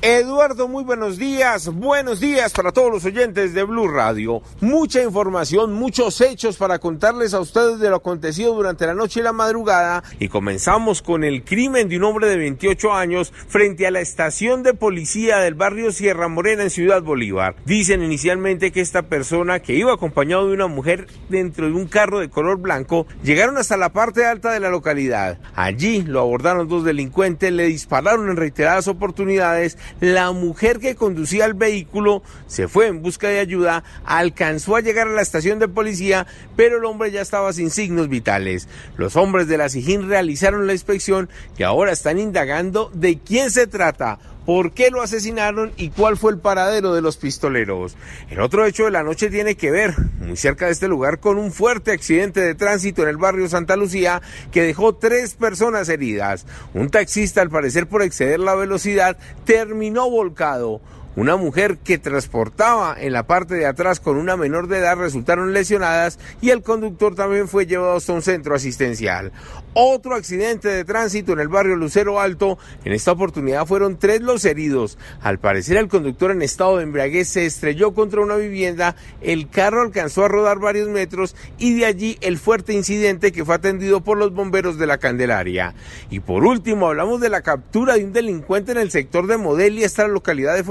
Eduardo, muy buenos días. Buenos días para todos los oyentes de Blue Radio. Mucha información, muchos hechos para contarles a ustedes de lo acontecido durante la noche y la madrugada. Y comenzamos con el crimen de un hombre de 28 años frente a la estación de policía del barrio Sierra Morena en Ciudad Bolívar. Dicen inicialmente que esta persona, que iba acompañado de una mujer dentro de un carro de color blanco, llegaron hasta la parte alta de la localidad. Allí lo abordaron dos delincuentes, le dispararon en reiteradas oportunidades la mujer que conducía el vehículo se fue en busca de ayuda, alcanzó a llegar a la estación de policía, pero el hombre ya estaba sin signos vitales. Los hombres de la SIGIN realizaron la inspección y ahora están indagando de quién se trata por qué lo asesinaron y cuál fue el paradero de los pistoleros. El otro hecho de la noche tiene que ver, muy cerca de este lugar, con un fuerte accidente de tránsito en el barrio Santa Lucía que dejó tres personas heridas. Un taxista, al parecer por exceder la velocidad, terminó volcado. Una mujer que transportaba en la parte de atrás con una menor de edad resultaron lesionadas y el conductor también fue llevado hasta un centro asistencial. Otro accidente de tránsito en el barrio Lucero Alto. En esta oportunidad fueron tres los heridos. Al parecer el conductor en estado de embriaguez se estrelló contra una vivienda, el carro alcanzó a rodar varios metros y de allí el fuerte incidente que fue atendido por los bomberos de la Candelaria. Y por último hablamos de la captura de un delincuente en el sector de Modelia, esta localidad de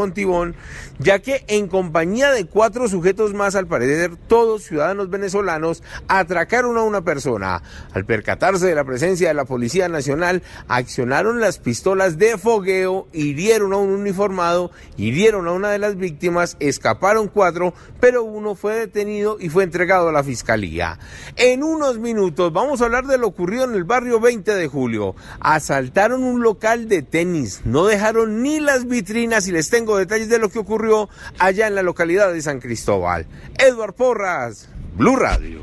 Ya que en compañía de cuatro sujetos más, al parecer todos ciudadanos venezolanos, atracaron a una persona. Al percatarse de la presencia de la Policía Nacional, accionaron las pistolas de fogueo, hirieron a un uniformado, hirieron a una de las víctimas, escaparon cuatro, pero uno fue detenido y fue entregado a la Fiscalía. En unos minutos vamos a hablar de lo ocurrido en el barrio 20 de julio. Asaltaron un local de tenis, no dejaron ni las vitrinas y les tengo de lo que ocurrió allá en la localidad de San Cristóbal. Edward Porras, Blue Radio.